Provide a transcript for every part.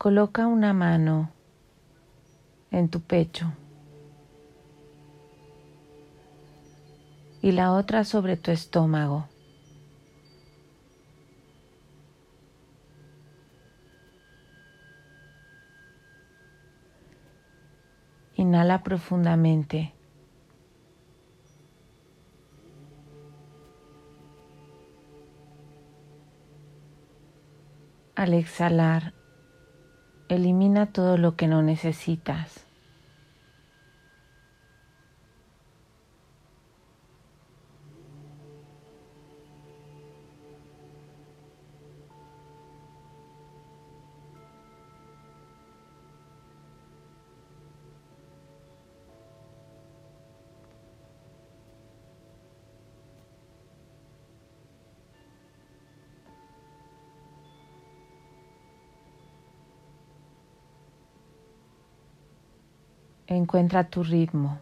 Coloca una mano en tu pecho y la otra sobre tu estómago. Inhala profundamente. Al exhalar, Elimina todo lo que no necesitas. Encuentra tu ritmo.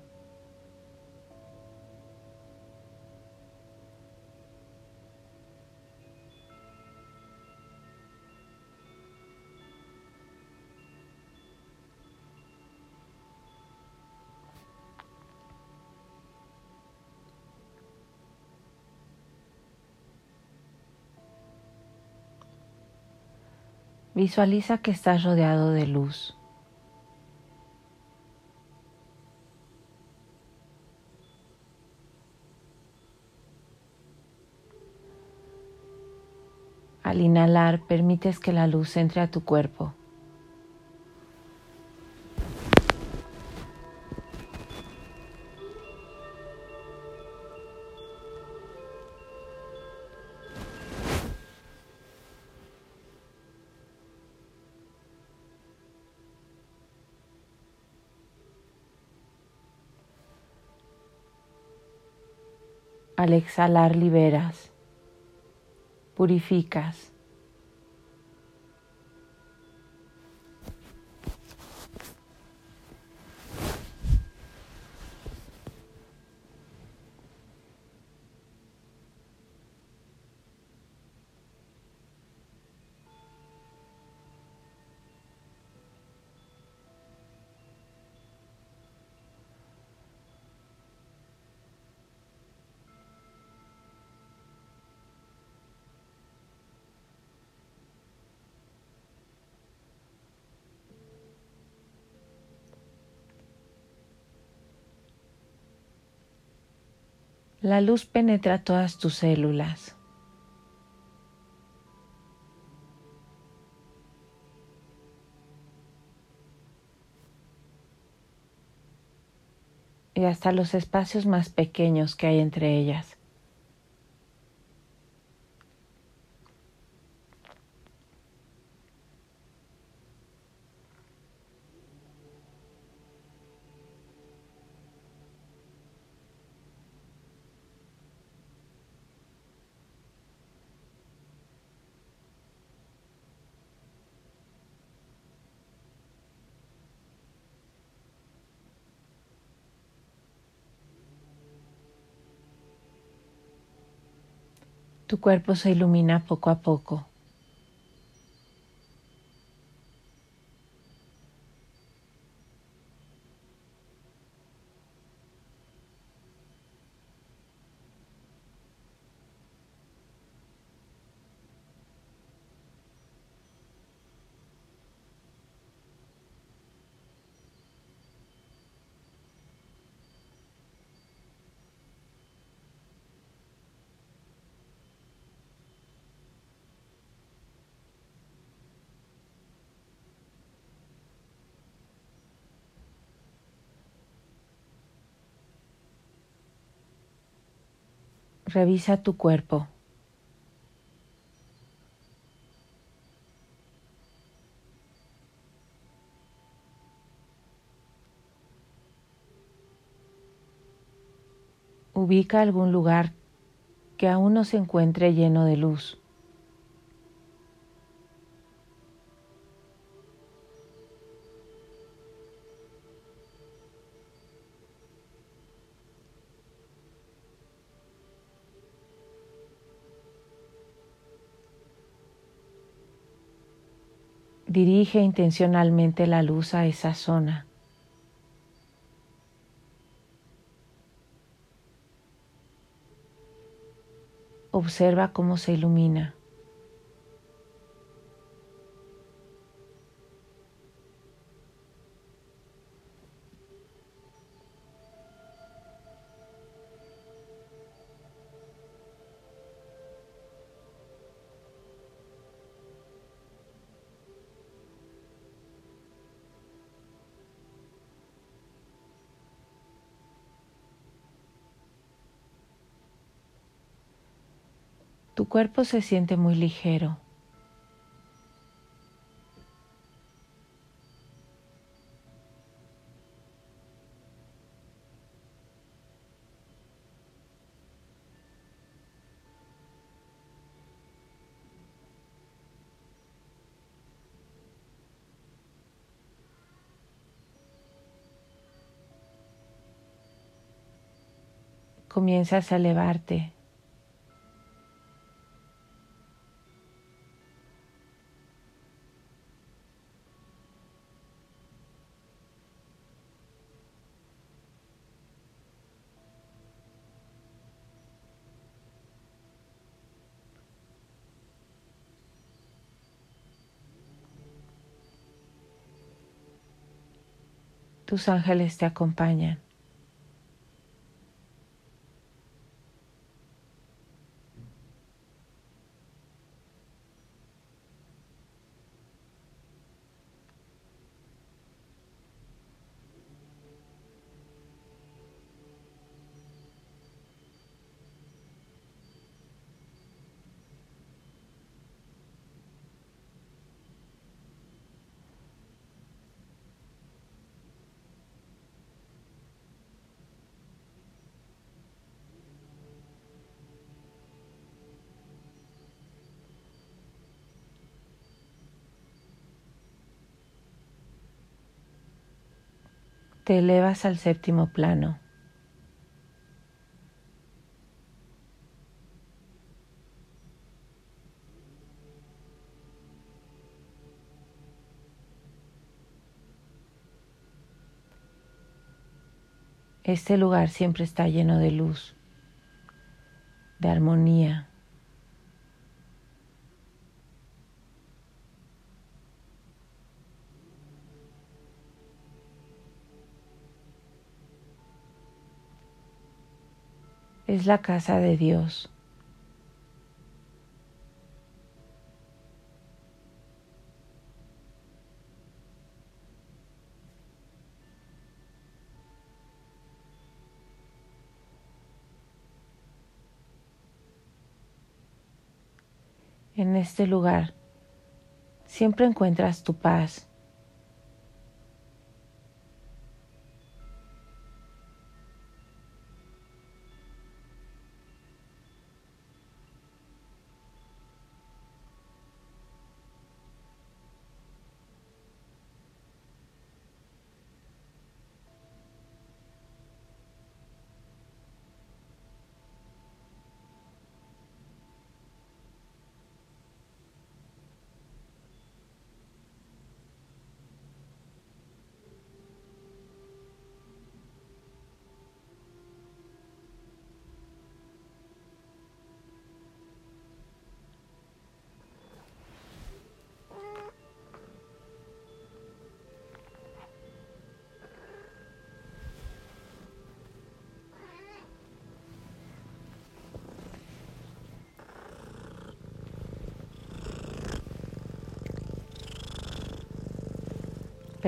Visualiza que estás rodeado de luz. Al inhalar, permites que la luz entre a tu cuerpo. Al exhalar liberas purificas. La luz penetra todas tus células. y hasta los espacios más pequeños que hay entre ellas. Tu cuerpo se ilumina poco a poco. Revisa tu cuerpo. Ubica algún lugar que aún no se encuentre lleno de luz. Dirige intencionalmente la luz a esa zona. Observa cómo se ilumina. Tu cuerpo se siente muy ligero. Comienzas a elevarte tus ángeles te acompañan. Te elevas al séptimo plano. Este lugar siempre está lleno de luz, de armonía. Es la casa de Dios. En este lugar siempre encuentras tu paz.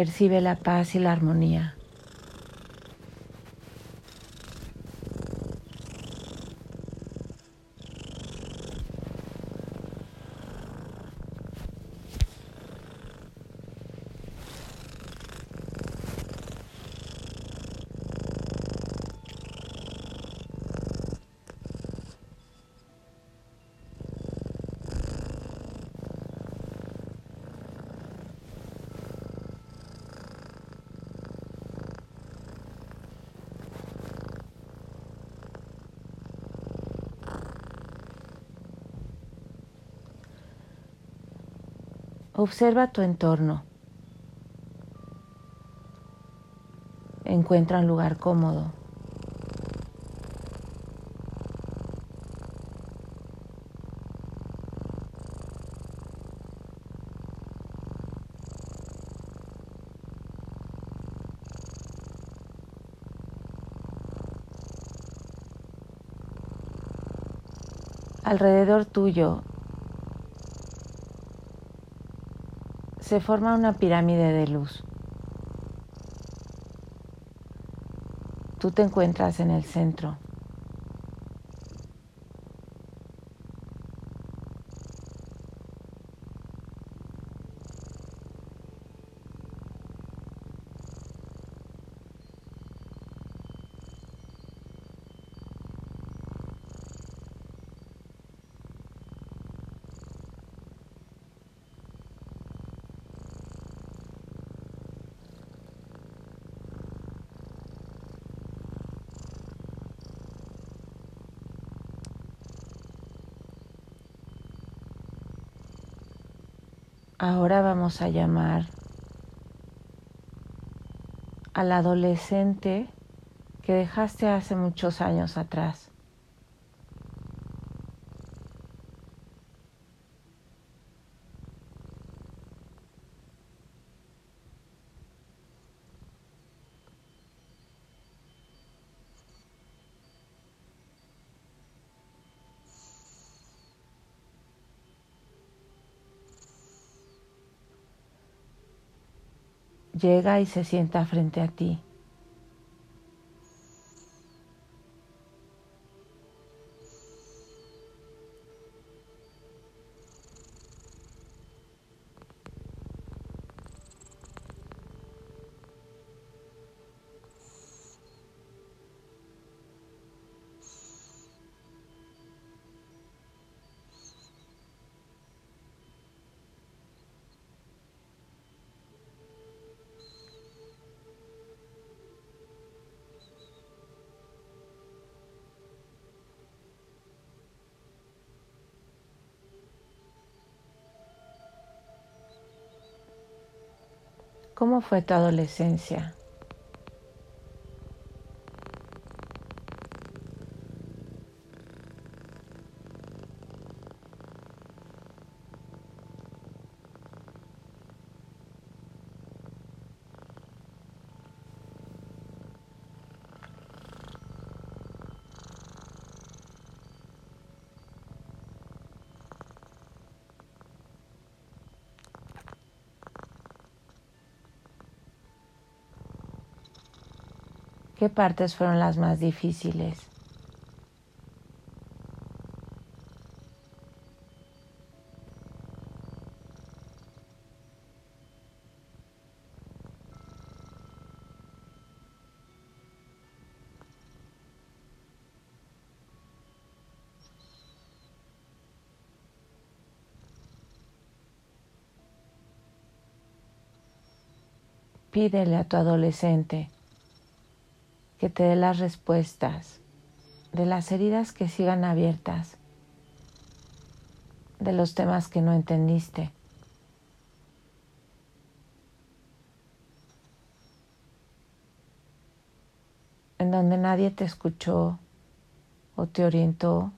Percibe la paz y la armonía. Observa tu entorno. Encuentra un lugar cómodo. Alrededor tuyo se forma una pirámide de luz. Tú te encuentras en el centro. Ahora vamos a llamar al adolescente que dejaste hace muchos años atrás. Llega y se sienta frente a ti. ¿Cómo fue tu adolescencia? ¿Qué partes fueron las más difíciles? Pídele a tu adolescente que te dé las respuestas de las heridas que sigan abiertas, de los temas que no entendiste. en donde nadie te escuchó o te orientó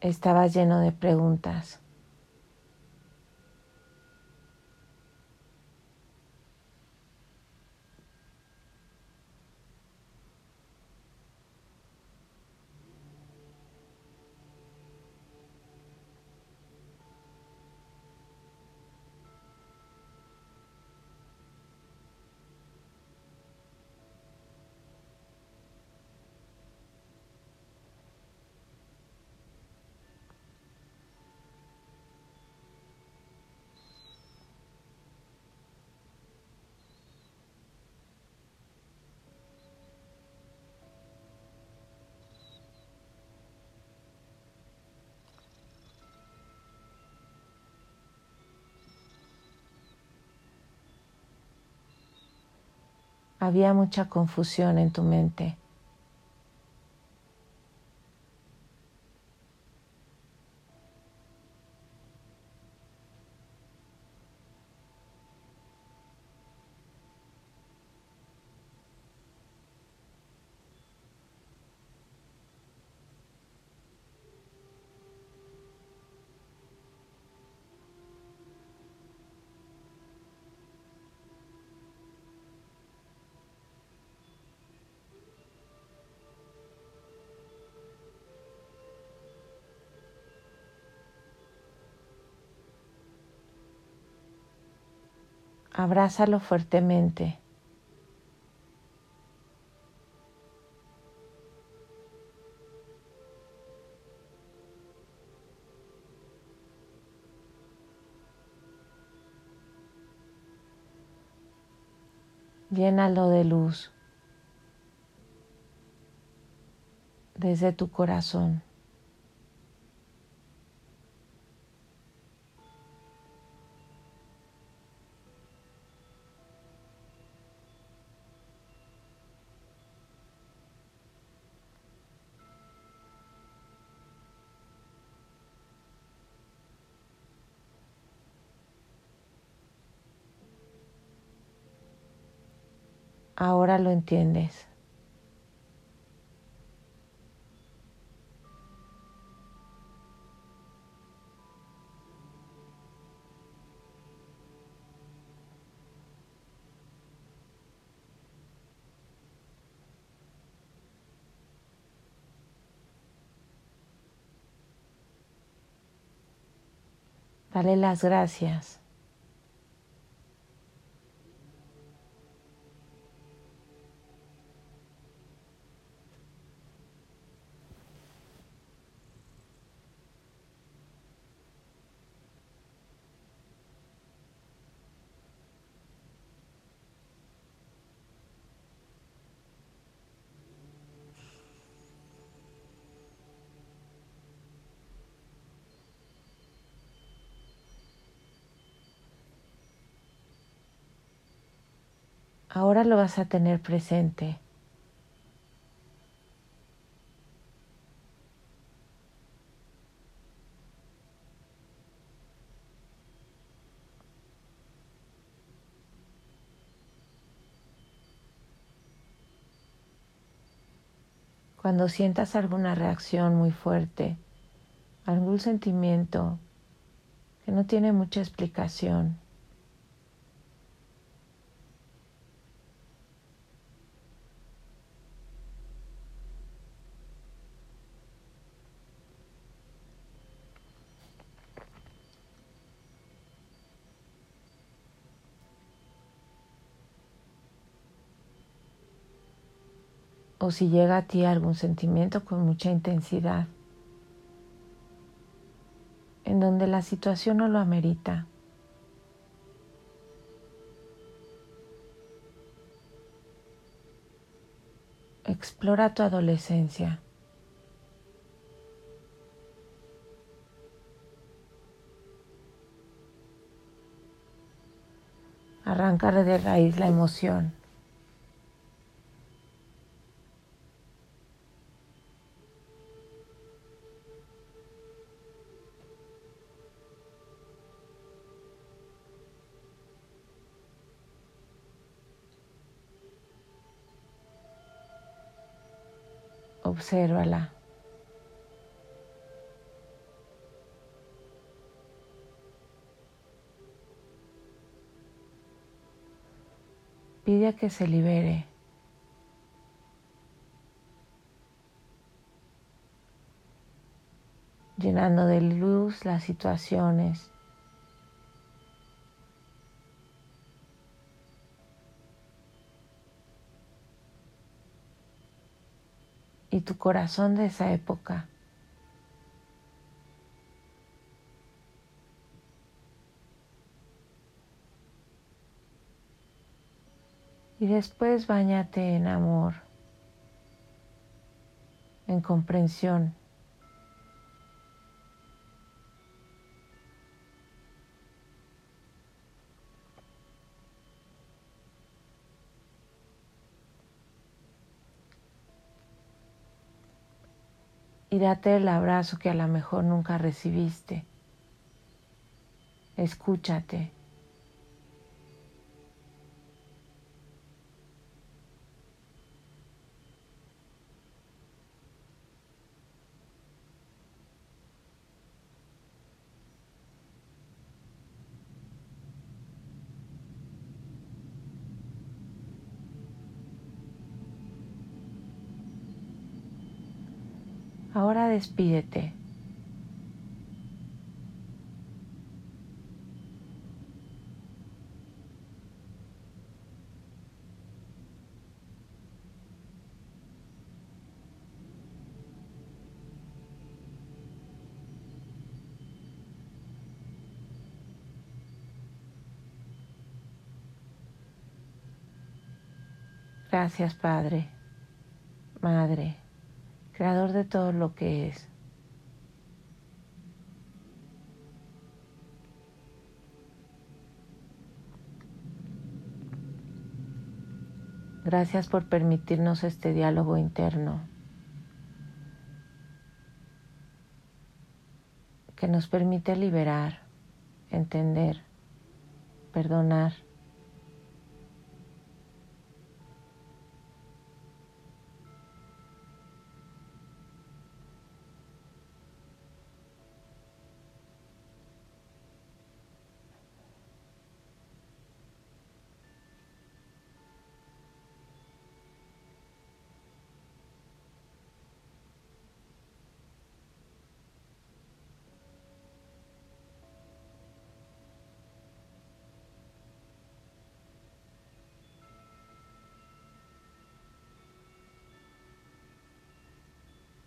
estaba lleno de preguntas. Había mucha confusión en tu mente. Abrázalo fuertemente. Llénalo de luz desde tu corazón. Ahora lo entiendes. Dale las gracias. Ahora lo vas a tener presente. Cuando sientas alguna reacción muy fuerte, algún sentimiento que no tiene mucha explicación, o si llega a ti algún sentimiento con mucha intensidad, en donde la situación no lo amerita. Explora tu adolescencia. Arranca de raíz la emoción. Pide a que se libere. llenando de luz las situaciones y tu corazón de esa época. Y después bañate en amor, en comprensión. Y date el abrazo que a lo mejor nunca recibiste. Escúchate. Ahora despídete. Gracias Padre, Madre creador de todo lo que es. Gracias por permitirnos este diálogo interno que nos permite liberar, entender, perdonar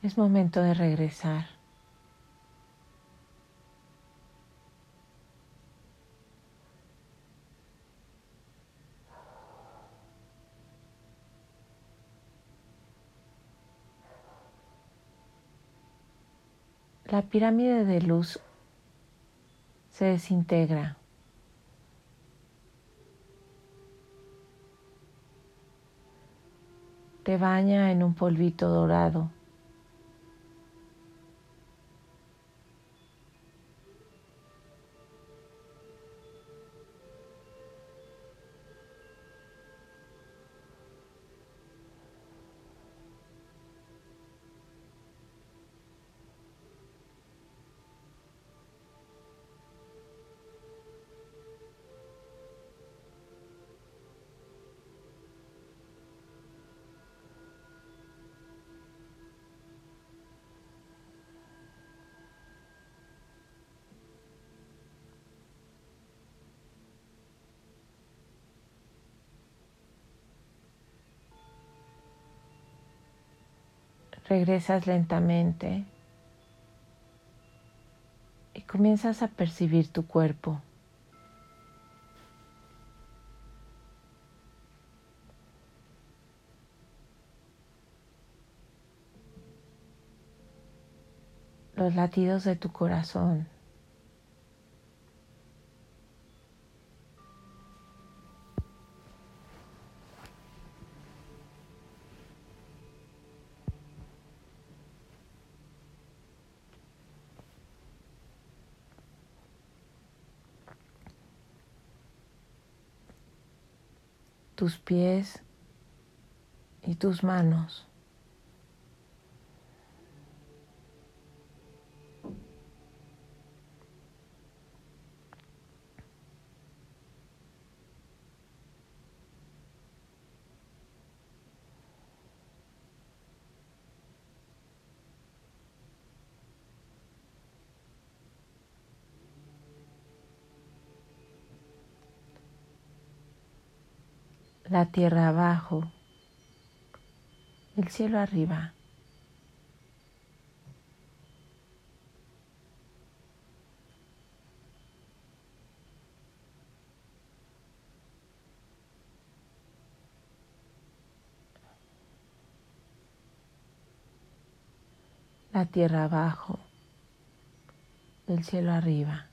Es momento de regresar. La pirámide de luz se desintegra. Te baña en un polvito dorado. Regresas lentamente y comienzas a percibir tu cuerpo. los latidos de tu corazón. Tus pies y tus manos. La tierra abajo, el cielo arriba. La tierra abajo, el cielo arriba.